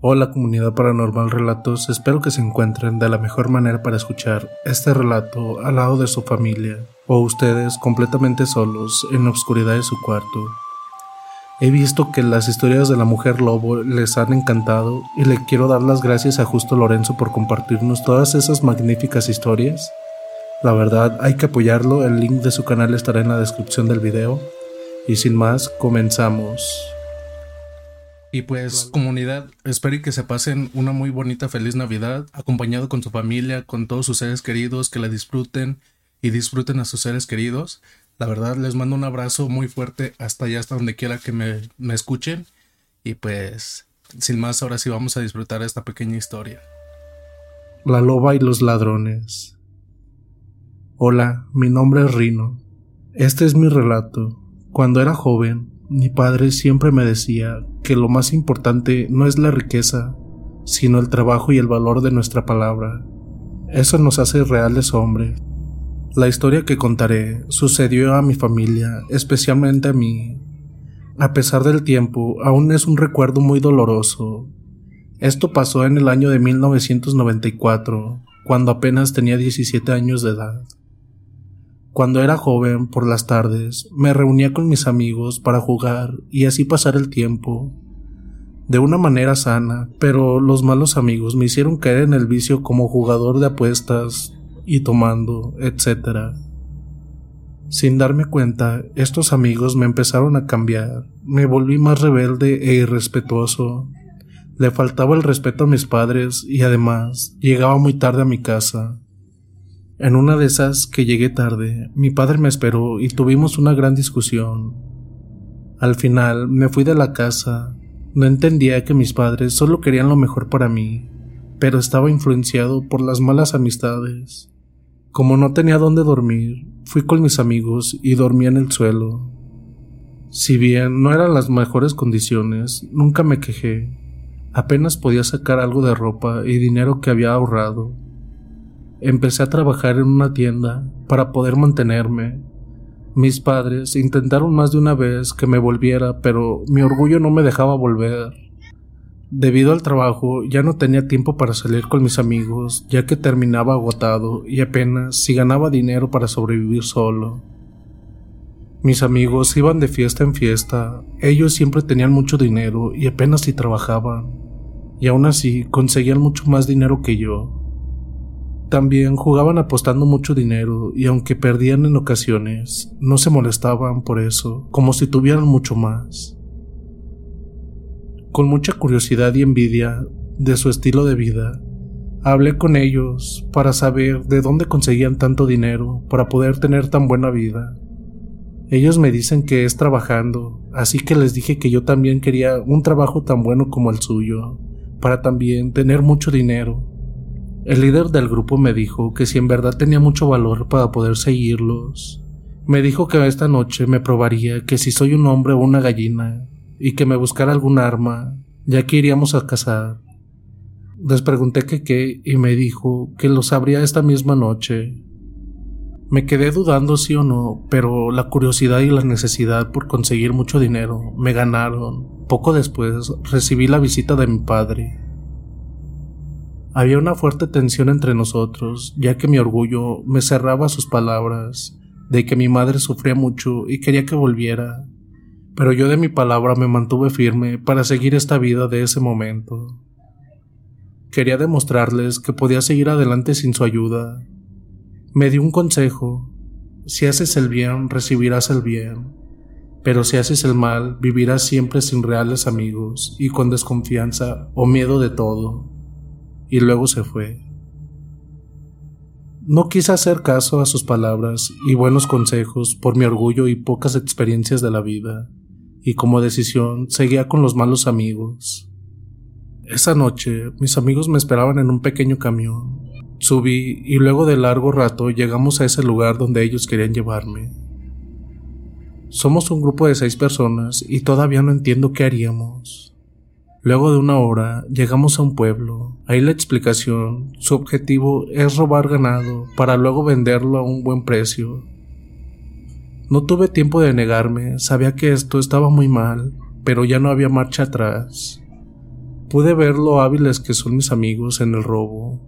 Hola comunidad paranormal relatos, espero que se encuentren de la mejor manera para escuchar este relato al lado de su familia o ustedes completamente solos en la oscuridad de su cuarto. He visto que las historias de la mujer lobo les han encantado y le quiero dar las gracias a Justo Lorenzo por compartirnos todas esas magníficas historias. La verdad hay que apoyarlo, el link de su canal estará en la descripción del video. Y sin más, comenzamos. Y pues comunidad, espero que se pasen una muy bonita feliz Navidad, acompañado con su familia, con todos sus seres queridos, que la disfruten y disfruten a sus seres queridos. La verdad les mando un abrazo muy fuerte hasta allá, hasta donde quiera que me, me escuchen. Y pues, sin más, ahora sí vamos a disfrutar esta pequeña historia. La loba y los ladrones. Hola, mi nombre es Rino. Este es mi relato. Cuando era joven, mi padre siempre me decía que lo más importante no es la riqueza, sino el trabajo y el valor de nuestra palabra. Eso nos hace reales hombres. La historia que contaré sucedió a mi familia, especialmente a mí. A pesar del tiempo, aún es un recuerdo muy doloroso. Esto pasó en el año de 1994, cuando apenas tenía 17 años de edad. Cuando era joven, por las tardes, me reunía con mis amigos para jugar y así pasar el tiempo. De una manera sana, pero los malos amigos me hicieron caer en el vicio como jugador de apuestas y tomando, etc. Sin darme cuenta, estos amigos me empezaron a cambiar. Me volví más rebelde e irrespetuoso. Le faltaba el respeto a mis padres y además llegaba muy tarde a mi casa. En una de esas que llegué tarde, mi padre me esperó y tuvimos una gran discusión. Al final me fui de la casa. No entendía que mis padres solo querían lo mejor para mí, pero estaba influenciado por las malas amistades. Como no tenía dónde dormir, fui con mis amigos y dormí en el suelo. Si bien no eran las mejores condiciones, nunca me quejé. Apenas podía sacar algo de ropa y dinero que había ahorrado. Empecé a trabajar en una tienda para poder mantenerme. Mis padres intentaron más de una vez que me volviera, pero mi orgullo no me dejaba volver. Debido al trabajo ya no tenía tiempo para salir con mis amigos, ya que terminaba agotado y apenas si ganaba dinero para sobrevivir solo. Mis amigos iban de fiesta en fiesta, ellos siempre tenían mucho dinero y apenas si trabajaban, y aún así conseguían mucho más dinero que yo. También jugaban apostando mucho dinero y aunque perdían en ocasiones, no se molestaban por eso, como si tuvieran mucho más con mucha curiosidad y envidia de su estilo de vida. Hablé con ellos para saber de dónde conseguían tanto dinero para poder tener tan buena vida. Ellos me dicen que es trabajando, así que les dije que yo también quería un trabajo tan bueno como el suyo, para también tener mucho dinero. El líder del grupo me dijo que si en verdad tenía mucho valor para poder seguirlos, me dijo que esta noche me probaría que si soy un hombre o una gallina, y que me buscara algún arma, ya que iríamos a cazar. Les pregunté que qué y me dijo que lo sabría esta misma noche. Me quedé dudando sí o no, pero la curiosidad y la necesidad por conseguir mucho dinero me ganaron. Poco después recibí la visita de mi padre. Había una fuerte tensión entre nosotros, ya que mi orgullo me cerraba sus palabras de que mi madre sufría mucho y quería que volviera pero yo de mi palabra me mantuve firme para seguir esta vida de ese momento. Quería demostrarles que podía seguir adelante sin su ayuda. Me dio un consejo. Si haces el bien, recibirás el bien. Pero si haces el mal, vivirás siempre sin reales amigos y con desconfianza o miedo de todo. Y luego se fue. No quise hacer caso a sus palabras y buenos consejos por mi orgullo y pocas experiencias de la vida y como decisión seguía con los malos amigos. Esa noche mis amigos me esperaban en un pequeño camión. Subí y luego de largo rato llegamos a ese lugar donde ellos querían llevarme. Somos un grupo de seis personas y todavía no entiendo qué haríamos. Luego de una hora llegamos a un pueblo. Ahí la explicación, su objetivo es robar ganado para luego venderlo a un buen precio no tuve tiempo de negarme, sabía que esto estaba muy mal, pero ya no había marcha atrás. Pude ver lo hábiles que son mis amigos en el robo.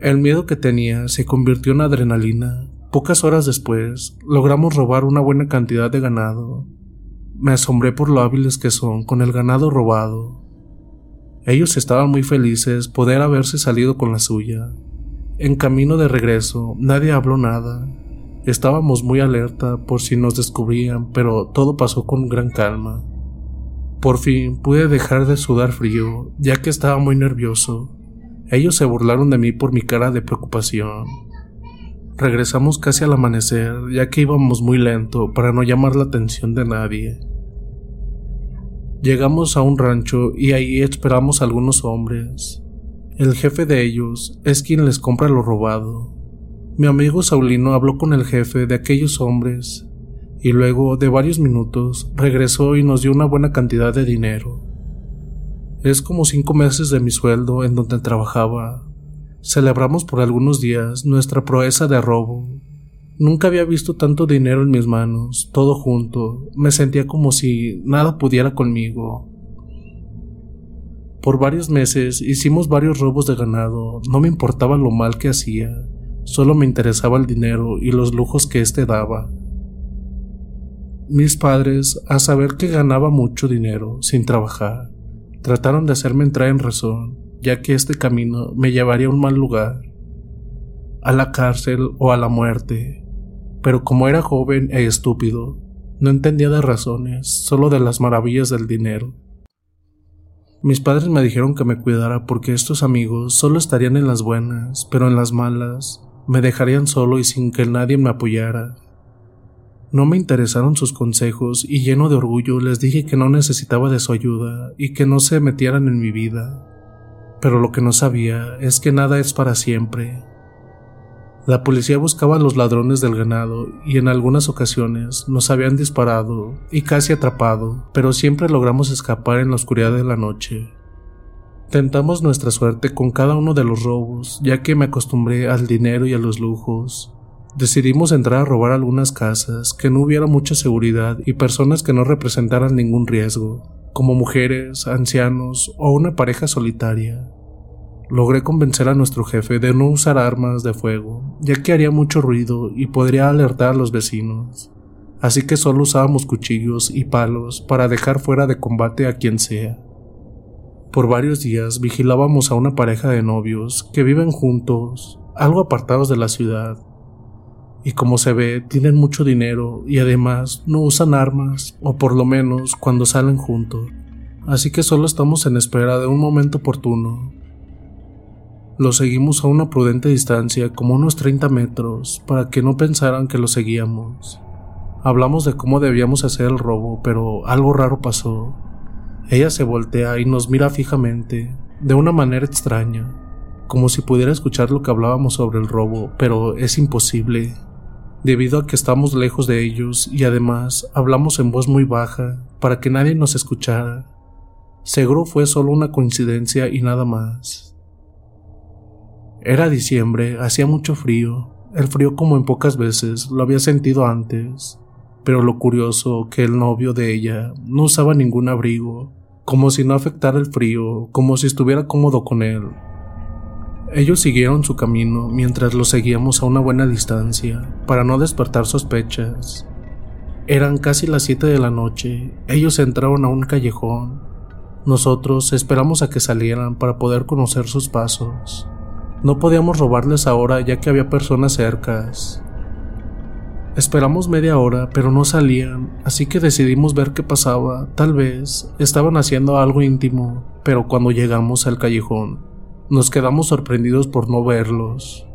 El miedo que tenía se convirtió en adrenalina. Pocas horas después, logramos robar una buena cantidad de ganado. Me asombré por lo hábiles que son con el ganado robado. Ellos estaban muy felices poder haberse salido con la suya. En camino de regreso, nadie habló nada. Estábamos muy alerta por si nos descubrían, pero todo pasó con gran calma. Por fin pude dejar de sudar frío, ya que estaba muy nervioso. Ellos se burlaron de mí por mi cara de preocupación. Regresamos casi al amanecer, ya que íbamos muy lento para no llamar la atención de nadie. Llegamos a un rancho y ahí esperamos a algunos hombres. El jefe de ellos es quien les compra lo robado. Mi amigo Saulino habló con el jefe de aquellos hombres y luego de varios minutos regresó y nos dio una buena cantidad de dinero. Es como cinco meses de mi sueldo en donde trabajaba. Celebramos por algunos días nuestra proeza de robo. Nunca había visto tanto dinero en mis manos, todo junto. Me sentía como si nada pudiera conmigo. Por varios meses hicimos varios robos de ganado, no me importaba lo mal que hacía. Solo me interesaba el dinero y los lujos que éste daba. Mis padres, a saber que ganaba mucho dinero sin trabajar, trataron de hacerme entrar en razón, ya que este camino me llevaría a un mal lugar, a la cárcel o a la muerte. Pero como era joven e estúpido, no entendía de razones, solo de las maravillas del dinero. Mis padres me dijeron que me cuidara porque estos amigos solo estarían en las buenas, pero en las malas me dejarían solo y sin que nadie me apoyara. No me interesaron sus consejos y lleno de orgullo les dije que no necesitaba de su ayuda y que no se metieran en mi vida. Pero lo que no sabía es que nada es para siempre. La policía buscaba a los ladrones del ganado y en algunas ocasiones nos habían disparado y casi atrapado, pero siempre logramos escapar en la oscuridad de la noche. Tentamos nuestra suerte con cada uno de los robos, ya que me acostumbré al dinero y a los lujos. Decidimos entrar a robar algunas casas, que no hubiera mucha seguridad y personas que no representaran ningún riesgo, como mujeres, ancianos o una pareja solitaria. Logré convencer a nuestro jefe de no usar armas de fuego, ya que haría mucho ruido y podría alertar a los vecinos. Así que solo usábamos cuchillos y palos para dejar fuera de combate a quien sea. Por varios días vigilábamos a una pareja de novios que viven juntos, algo apartados de la ciudad. Y como se ve, tienen mucho dinero y además no usan armas, o por lo menos cuando salen juntos. Así que solo estamos en espera de un momento oportuno. Lo seguimos a una prudente distancia, como unos 30 metros, para que no pensaran que lo seguíamos. Hablamos de cómo debíamos hacer el robo, pero algo raro pasó. Ella se voltea y nos mira fijamente, de una manera extraña, como si pudiera escuchar lo que hablábamos sobre el robo, pero es imposible, debido a que estamos lejos de ellos y además hablamos en voz muy baja para que nadie nos escuchara. Seguro fue solo una coincidencia y nada más. Era diciembre, hacía mucho frío, el frío como en pocas veces lo había sentido antes, pero lo curioso que el novio de ella no usaba ningún abrigo como si no afectara el frío, como si estuviera cómodo con él. Ellos siguieron su camino mientras los seguíamos a una buena distancia, para no despertar sospechas. Eran casi las 7 de la noche, ellos entraron a un callejón. Nosotros esperamos a que salieran para poder conocer sus pasos. No podíamos robarles ahora ya que había personas cercas. Esperamos media hora, pero no salían, así que decidimos ver qué pasaba. Tal vez estaban haciendo algo íntimo, pero cuando llegamos al callejón, nos quedamos sorprendidos por no verlos.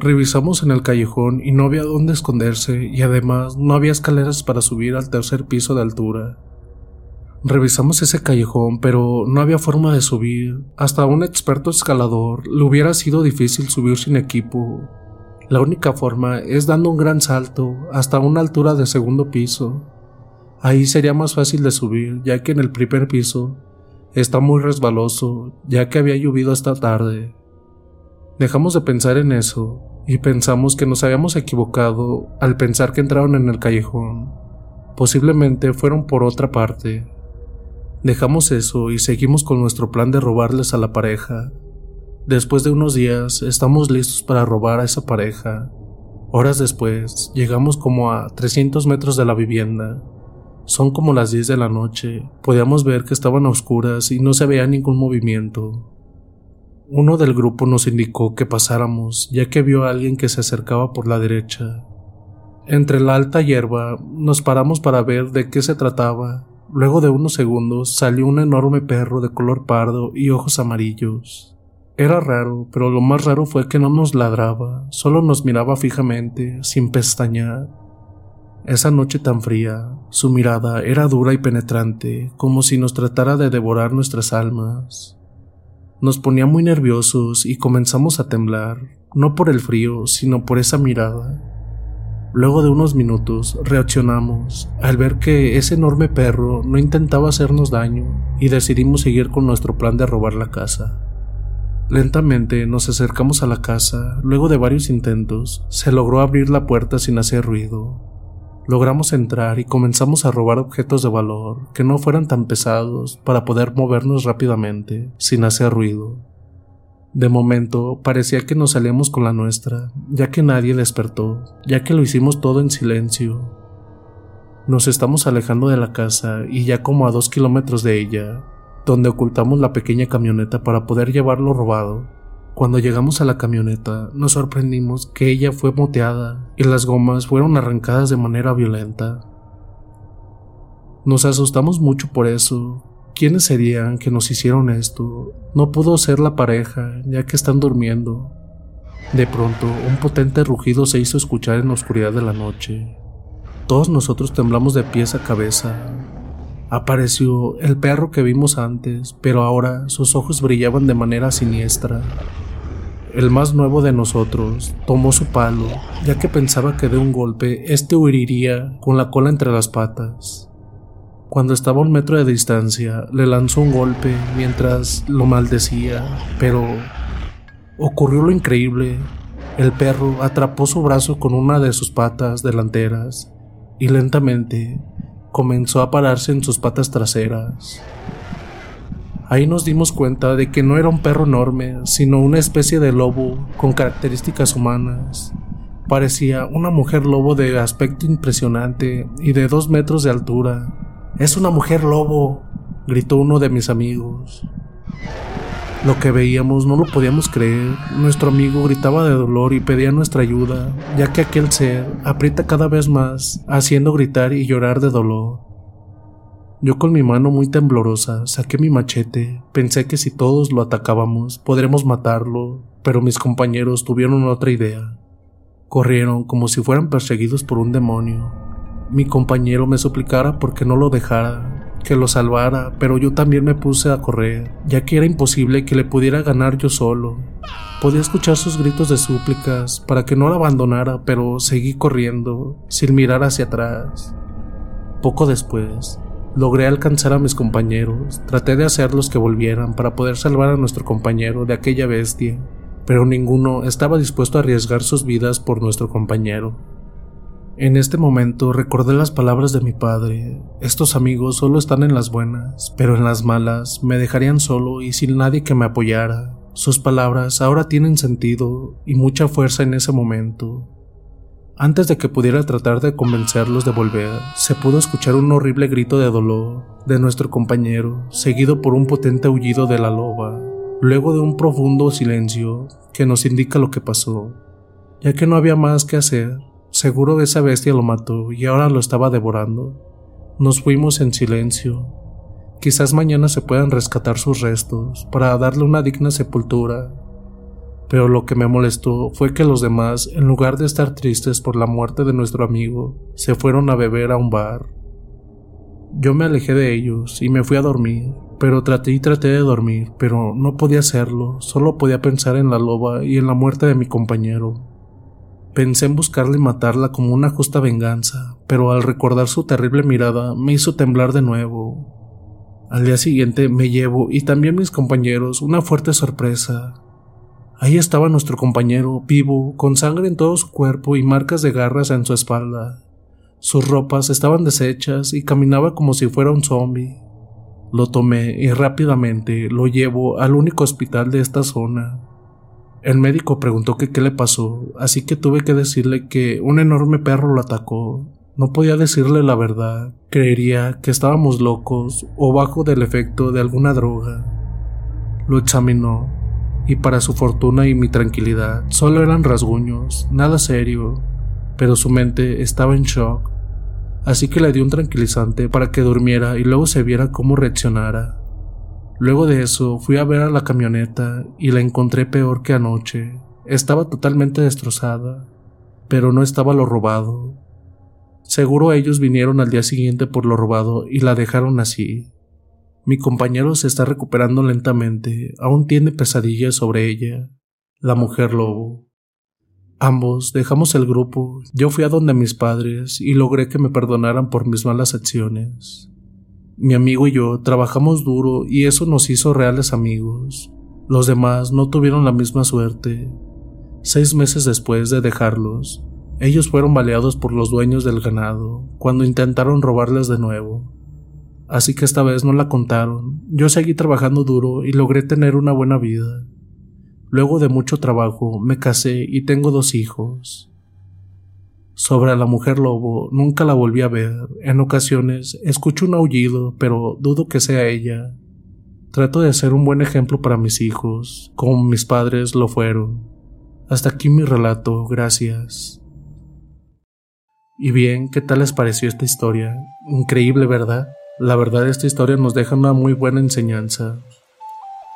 Revisamos en el callejón y no había dónde esconderse y además no había escaleras para subir al tercer piso de altura. Revisamos ese callejón, pero no había forma de subir. Hasta un experto escalador le hubiera sido difícil subir sin equipo, la única forma es dando un gran salto hasta una altura de segundo piso. Ahí sería más fácil de subir, ya que en el primer piso está muy resbaloso, ya que había llovido esta tarde. Dejamos de pensar en eso y pensamos que nos habíamos equivocado al pensar que entraron en el callejón. Posiblemente fueron por otra parte. Dejamos eso y seguimos con nuestro plan de robarles a la pareja, Después de unos días, estamos listos para robar a esa pareja. Horas después, llegamos como a 300 metros de la vivienda. Son como las 10 de la noche. Podíamos ver que estaban a oscuras y no se veía ningún movimiento. Uno del grupo nos indicó que pasáramos, ya que vio a alguien que se acercaba por la derecha. Entre la alta hierba, nos paramos para ver de qué se trataba. Luego de unos segundos salió un enorme perro de color pardo y ojos amarillos. Era raro, pero lo más raro fue que no nos ladraba, solo nos miraba fijamente, sin pestañear. Esa noche tan fría, su mirada era dura y penetrante, como si nos tratara de devorar nuestras almas. Nos ponía muy nerviosos y comenzamos a temblar, no por el frío, sino por esa mirada. Luego de unos minutos reaccionamos al ver que ese enorme perro no intentaba hacernos daño y decidimos seguir con nuestro plan de robar la casa. Lentamente nos acercamos a la casa. Luego de varios intentos, se logró abrir la puerta sin hacer ruido. Logramos entrar y comenzamos a robar objetos de valor que no fueran tan pesados para poder movernos rápidamente, sin hacer ruido. De momento parecía que nos salíamos con la nuestra, ya que nadie despertó, ya que lo hicimos todo en silencio. Nos estamos alejando de la casa y ya como a dos kilómetros de ella, donde ocultamos la pequeña camioneta para poder llevarlo robado. Cuando llegamos a la camioneta, nos sorprendimos que ella fue moteada y las gomas fueron arrancadas de manera violenta. Nos asustamos mucho por eso. ¿Quiénes serían que nos hicieron esto? No pudo ser la pareja, ya que están durmiendo. De pronto, un potente rugido se hizo escuchar en la oscuridad de la noche. Todos nosotros temblamos de pies a cabeza, Apareció el perro que vimos antes, pero ahora sus ojos brillaban de manera siniestra. el más nuevo de nosotros, tomó su palo, ya que pensaba que de un golpe éste huiría con la cola entre las patas. Cuando estaba a un metro de distancia, le lanzó un golpe mientras lo maldecía, pero ocurrió lo increíble. El perro atrapó su brazo con una de sus patas delanteras y lentamente comenzó a pararse en sus patas traseras. Ahí nos dimos cuenta de que no era un perro enorme, sino una especie de lobo con características humanas. Parecía una mujer lobo de aspecto impresionante y de dos metros de altura. Es una mujer lobo, gritó uno de mis amigos. Lo que veíamos no lo podíamos creer. Nuestro amigo gritaba de dolor y pedía nuestra ayuda, ya que aquel ser aprieta cada vez más, haciendo gritar y llorar de dolor. Yo con mi mano muy temblorosa saqué mi machete, pensé que si todos lo atacábamos podremos matarlo, pero mis compañeros tuvieron otra idea. Corrieron como si fueran perseguidos por un demonio. Mi compañero me suplicara porque no lo dejara, que lo salvara, pero yo también me puse a correr, ya que era imposible que le pudiera ganar yo solo. Podía escuchar sus gritos de súplicas para que no la abandonara, pero seguí corriendo, sin mirar hacia atrás. Poco después, Logré alcanzar a mis compañeros, traté de hacerlos que volvieran para poder salvar a nuestro compañero de aquella bestia, pero ninguno estaba dispuesto a arriesgar sus vidas por nuestro compañero. En este momento recordé las palabras de mi padre. Estos amigos solo están en las buenas, pero en las malas me dejarían solo y sin nadie que me apoyara. Sus palabras ahora tienen sentido y mucha fuerza en ese momento. Antes de que pudiera tratar de convencerlos de volver, se pudo escuchar un horrible grito de dolor de nuestro compañero, seguido por un potente aullido de la loba, luego de un profundo silencio que nos indica lo que pasó. Ya que no había más que hacer, seguro esa bestia lo mató y ahora lo estaba devorando. Nos fuimos en silencio. Quizás mañana se puedan rescatar sus restos para darle una digna sepultura pero lo que me molestó fue que los demás, en lugar de estar tristes por la muerte de nuestro amigo, se fueron a beber a un bar. Yo me alejé de ellos y me fui a dormir, pero traté y traté de dormir, pero no podía hacerlo, solo podía pensar en la loba y en la muerte de mi compañero. Pensé en buscarla y matarla como una justa venganza, pero al recordar su terrible mirada me hizo temblar de nuevo. Al día siguiente me llevo, y también mis compañeros, una fuerte sorpresa. Ahí estaba nuestro compañero, vivo, con sangre en todo su cuerpo y marcas de garras en su espalda. Sus ropas estaban deshechas y caminaba como si fuera un zombie. Lo tomé y rápidamente lo llevo al único hospital de esta zona. El médico preguntó que qué le pasó, así que tuve que decirle que un enorme perro lo atacó. No podía decirle la verdad, creería que estábamos locos o bajo del efecto de alguna droga. Lo examinó y para su fortuna y mi tranquilidad solo eran rasguños, nada serio, pero su mente estaba en shock, así que le di un tranquilizante para que durmiera y luego se viera cómo reaccionara. Luego de eso fui a ver a la camioneta y la encontré peor que anoche. Estaba totalmente destrozada, pero no estaba lo robado. Seguro ellos vinieron al día siguiente por lo robado y la dejaron así. Mi compañero se está recuperando lentamente, aún tiene pesadillas sobre ella, la mujer lobo. Ambos dejamos el grupo, yo fui a donde mis padres y logré que me perdonaran por mis malas acciones. Mi amigo y yo trabajamos duro y eso nos hizo reales amigos. Los demás no tuvieron la misma suerte. Seis meses después de dejarlos, ellos fueron baleados por los dueños del ganado cuando intentaron robarles de nuevo así que esta vez no la contaron. Yo seguí trabajando duro y logré tener una buena vida. Luego de mucho trabajo me casé y tengo dos hijos. Sobre la mujer lobo nunca la volví a ver. En ocasiones escucho un aullido, pero dudo que sea ella. Trato de ser un buen ejemplo para mis hijos, como mis padres lo fueron. Hasta aquí mi relato, gracias. Y bien, ¿qué tal les pareció esta historia? Increíble, ¿verdad? La verdad esta historia nos deja una muy buena enseñanza,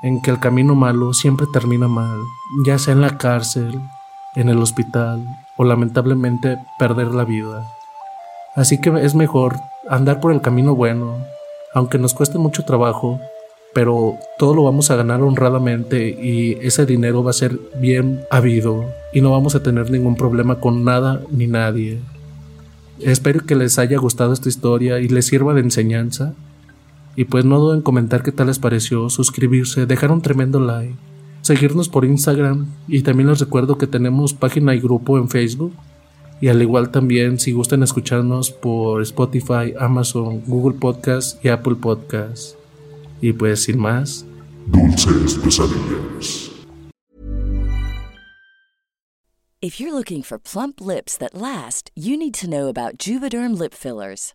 en que el camino malo siempre termina mal, ya sea en la cárcel, en el hospital o lamentablemente perder la vida. Así que es mejor andar por el camino bueno, aunque nos cueste mucho trabajo, pero todo lo vamos a ganar honradamente y ese dinero va a ser bien habido y no vamos a tener ningún problema con nada ni nadie. Espero que les haya gustado esta historia y les sirva de enseñanza. Y pues no duden en comentar qué tal les pareció, suscribirse, dejar un tremendo like, seguirnos por Instagram y también les recuerdo que tenemos página y grupo en Facebook. Y al igual también si gustan escucharnos por Spotify, Amazon, Google Podcast y Apple Podcast. Y pues sin más, dulces pesadillas. If you're looking for plump lips that last, you need to know about Juvederm lip fillers.